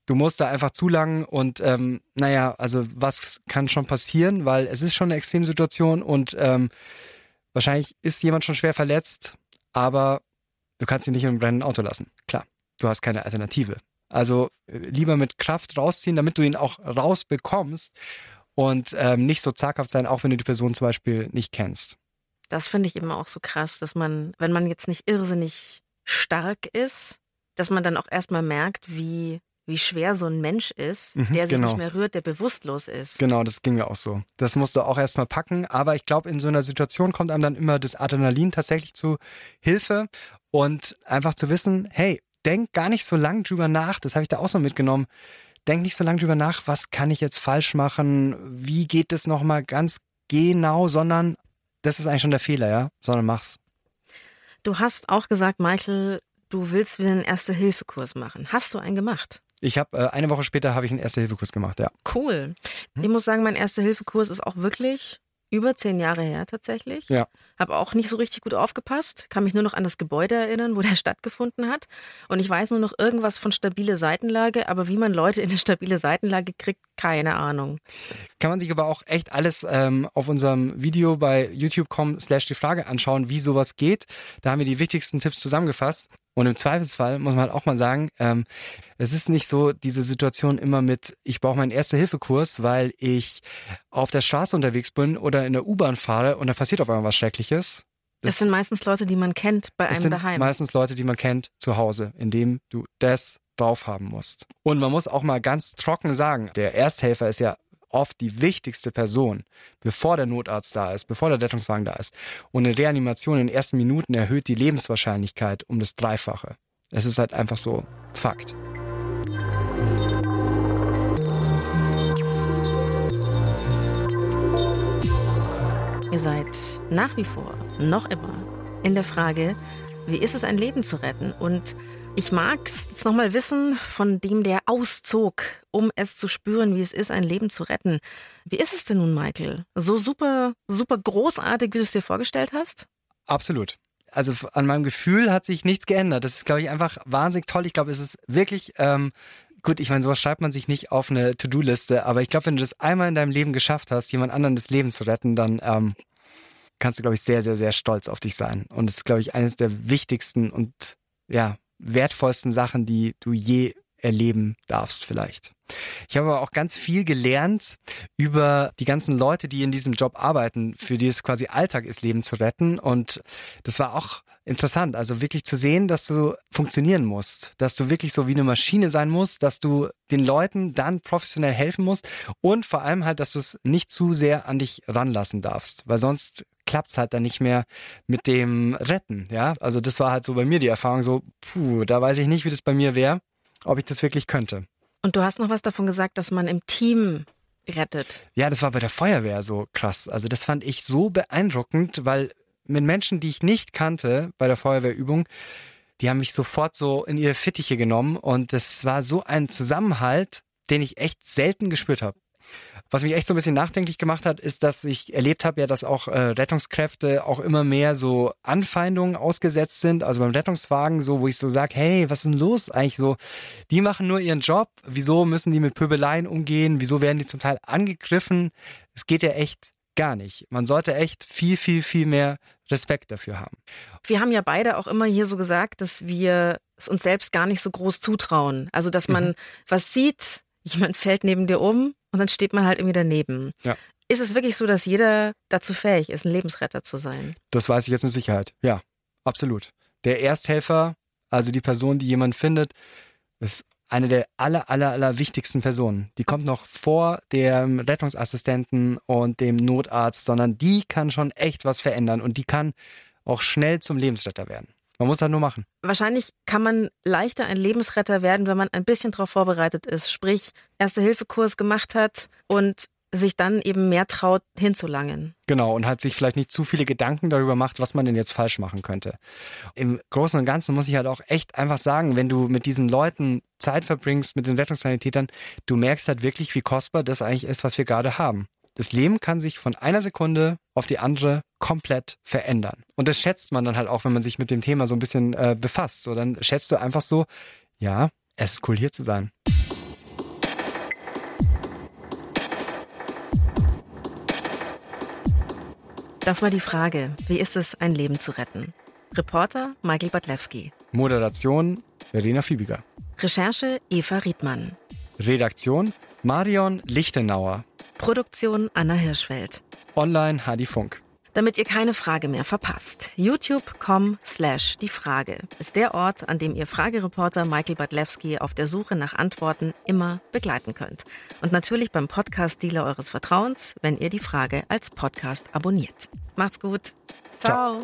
du musst da einfach zu lang und ähm, naja, also was kann schon passieren, weil es ist schon eine Extremsituation und ähm, wahrscheinlich ist jemand schon schwer verletzt, aber du kannst ihn nicht im brennenden Auto lassen. Klar, du hast keine Alternative. Also äh, lieber mit Kraft rausziehen, damit du ihn auch rausbekommst und ähm, nicht so zaghaft sein, auch wenn du die Person zum Beispiel nicht kennst. Das finde ich immer auch so krass, dass man, wenn man jetzt nicht irrsinnig stark ist, dass man dann auch erstmal merkt, wie, wie schwer so ein Mensch ist, Mhm, der sich genau. nicht mehr rührt, der bewusstlos ist. Genau, das ging mir auch so. Das musst du auch erstmal packen. Aber ich glaube, in so einer Situation kommt einem dann immer das Adrenalin tatsächlich zu Hilfe und einfach zu wissen, hey, denk gar nicht so lang drüber nach. Das habe ich da auch so mitgenommen. Denk nicht so lange drüber nach, was kann ich jetzt falsch machen? Wie geht es nochmal ganz genau, sondern das ist eigentlich schon der Fehler, ja? Sondern mach's. Du hast auch gesagt, Michael, du willst wieder einen Erste-Hilfe-Kurs machen. Hast du einen gemacht? Ich habe äh, eine Woche später habe ich einen Erste-Hilfe-Kurs gemacht, ja. Cool. Hm? Ich muss sagen, mein Erste-Hilfe-Kurs ist auch wirklich über zehn Jahre her tatsächlich. Ja. Habe auch nicht so richtig gut aufgepasst, kann mich nur noch an das Gebäude erinnern, wo der [laughs] stattgefunden hat. Und ich weiß nur noch irgendwas von stabile Seitenlage, aber wie man Leute in eine stabile Seitenlage kriegt, keine Ahnung. Kann man sich aber auch echt alles ähm, auf unserem Video bei youtube.com slash die Frage anschauen, wie sowas geht. Da haben wir die wichtigsten Tipps zusammengefasst. Und im Zweifelsfall muss man halt auch mal sagen, ähm, es ist nicht so diese Situation immer mit, ich brauche meinen Erste-Hilfe-Kurs, weil ich auf der Straße unterwegs bin oder in der U-Bahn fahre und da passiert auf einmal was Schreckliches. Das, sind meistens Leute, die man kennt bei Es einem sind daheim. meistens Leute, die man kennt zu Hause, indem du das drauf haben musst. Und man muss auch mal ganz trocken sagen, der Ersthelfer ist ja oft die wichtigste Person, bevor der Notarzt da ist, bevor der Rettungswagen da ist. Und eine Reanimation in den ersten Minuten erhöht die Lebenswahrscheinlichkeit um das Dreifache. Es ist halt einfach so Fakt. Ihr seid nach wie vor, noch immer, in der Frage, wie ist es, ein Leben zu retten? Und ich mag es jetzt nochmal wissen von dem, der auszog, um es zu spüren, wie es ist, ein Leben zu retten. Wie ist es denn nun, Michael? So super, super großartig, wie du es dir vorgestellt hast? Absolut. Also an meinem Gefühl hat sich nichts geändert. Das ist, glaube ich, einfach wahnsinnig toll. Ich glaube, es ist wirklich, ähm, gut, ich meine, sowas schreibt man sich nicht auf eine To-Do-Liste, aber ich glaube, wenn du das einmal in deinem Leben geschafft hast, jemand anderen das Leben zu retten, dann ähm, kannst du, glaube ich, sehr, sehr, sehr stolz auf dich sein. Und es ist, glaube ich, eines der wichtigsten und ja, wertvollsten Sachen, die du je erleben darfst vielleicht. Ich habe aber auch ganz viel gelernt über die ganzen Leute, die in diesem Job arbeiten, für die es quasi Alltag ist, Leben zu retten. Und das war auch interessant, also wirklich zu sehen, dass du funktionieren musst, dass du wirklich so wie eine Maschine sein musst, dass du den Leuten dann professionell helfen musst und vor allem halt, dass du es nicht zu sehr an dich ranlassen darfst, weil sonst klappt's halt dann nicht mehr mit dem Retten, ja. Also das war halt so bei mir die Erfahrung so, puh, da weiß ich nicht, wie das bei mir wäre, ob ich das wirklich könnte. Und du hast noch was davon gesagt, dass man im Team rettet. Ja, das war bei der Feuerwehr so krass. Also das fand ich so beeindruckend, weil mit Menschen, die ich nicht kannte bei der Feuerwehrübung, die haben mich sofort so in ihre Fittiche genommen und das war so ein Zusammenhalt, den ich echt selten gespürt habe. Was mich echt so ein bisschen nachdenklich gemacht hat, ist, dass ich erlebt habe, ja, dass auch äh, Rettungskräfte auch immer mehr so Anfeindungen ausgesetzt sind. Also beim Rettungswagen, so, wo ich so sage, hey, was ist denn los eigentlich so? Die machen nur ihren Job. Wieso müssen die mit Pöbeleien umgehen? Wieso werden die zum Teil angegriffen? Es geht ja echt gar nicht. Man sollte echt viel, viel, viel mehr Respekt dafür haben. Wir haben ja beide auch immer hier so gesagt, dass wir es uns selbst gar nicht so groß zutrauen. Also, dass man Mhm. was sieht, jemand fällt neben dir um und dann steht man halt irgendwie daneben. Ja. Ist es wirklich so, dass jeder dazu fähig ist, ein Lebensretter zu sein? Das weiß ich jetzt mit Sicherheit. Ja, absolut. Der Ersthelfer, also die Person, die jemand findet, ist eine der aller, aller, aller wichtigsten Personen. Die kommt noch vor dem Rettungsassistenten und dem Notarzt, sondern die kann schon echt was verändern und die kann auch schnell zum Lebensretter werden. Man muss das nur machen. Wahrscheinlich kann man leichter ein Lebensretter werden, wenn man ein bisschen darauf vorbereitet ist, sprich Erste-Hilfe-Kurs gemacht hat und sich dann eben mehr traut, hinzulangen. Genau, und halt sich vielleicht nicht zu viele Gedanken darüber macht, was man denn jetzt falsch machen könnte. Im Großen und Ganzen muss ich halt auch echt einfach sagen, wenn du mit diesen Leuten Zeit verbringst, mit den Rettungssanitätern, du merkst halt wirklich, wie kostbar das eigentlich ist, was wir gerade haben. Das Leben kann sich von einer Sekunde auf die andere komplett verändern. Und das schätzt man dann halt auch, wenn man sich mit dem Thema so ein bisschen äh, befasst. So, dann schätzt du einfach so, ja, es ist cool hier zu sein. Das war die Frage, wie ist es, ein Leben zu retten? Reporter Michael Badlewski. Moderation Verena Fiebiger. Recherche Eva Riedmann. Redaktion Marion Lichtenauer. Produktion Anna Hirschfeld. Online Hadi Funk. Damit ihr keine Frage mehr verpasst. youtube.com slash die Frage ist der Ort, an dem ihr Fragereporter Michael Badlewski auf der Suche nach Antworten immer begleiten könnt. Und natürlich beim Podcast-Dealer eures Vertrauens, wenn ihr die Frage als Podcast abonniert. Macht's gut. Ciao.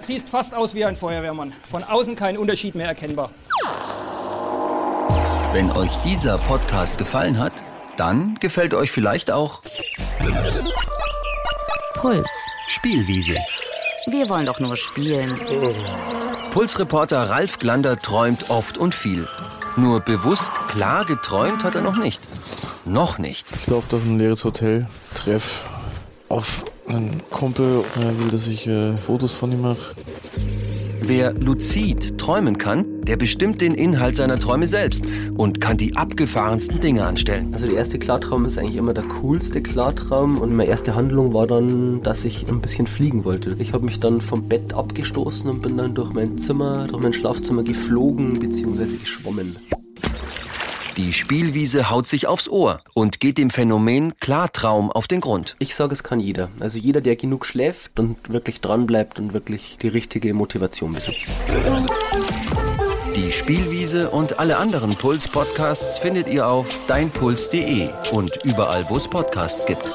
Siehst fast aus wie ein Feuerwehrmann. Von außen kein Unterschied mehr erkennbar. Wenn euch dieser Podcast gefallen hat, dann gefällt euch vielleicht auch Puls. Spielwiese. Wir wollen doch nur spielen. Pulsreporter Ralf Glander träumt oft und viel. Nur bewusst klar geträumt hat er noch nicht. noch nicht. Ich laufe durch ein leeres Hotel, treff auf einen Kumpel, er will, dass ich äh, Fotos von ihm mache. Wer luzid träumen kann, der bestimmt den Inhalt seiner Träume selbst und kann die abgefahrensten Dinge anstellen. Also der erste Klartraum ist eigentlich immer der coolste Klartraum und meine erste Handlung war dann, dass ich ein bisschen fliegen wollte. Ich habe mich dann vom Bett abgestoßen und bin dann durch mein Zimmer, durch mein Schlafzimmer geflogen bzw. geschwommen. Die Spielwiese haut sich aufs Ohr und geht dem Phänomen Klartraum auf den Grund. Ich sage, es kann jeder. Also jeder, der genug schläft und wirklich dranbleibt und wirklich die richtige Motivation besitzt. Die Spielwiese und alle anderen Puls-Podcasts findet ihr auf deinpuls.de und überall, wo es Podcasts gibt.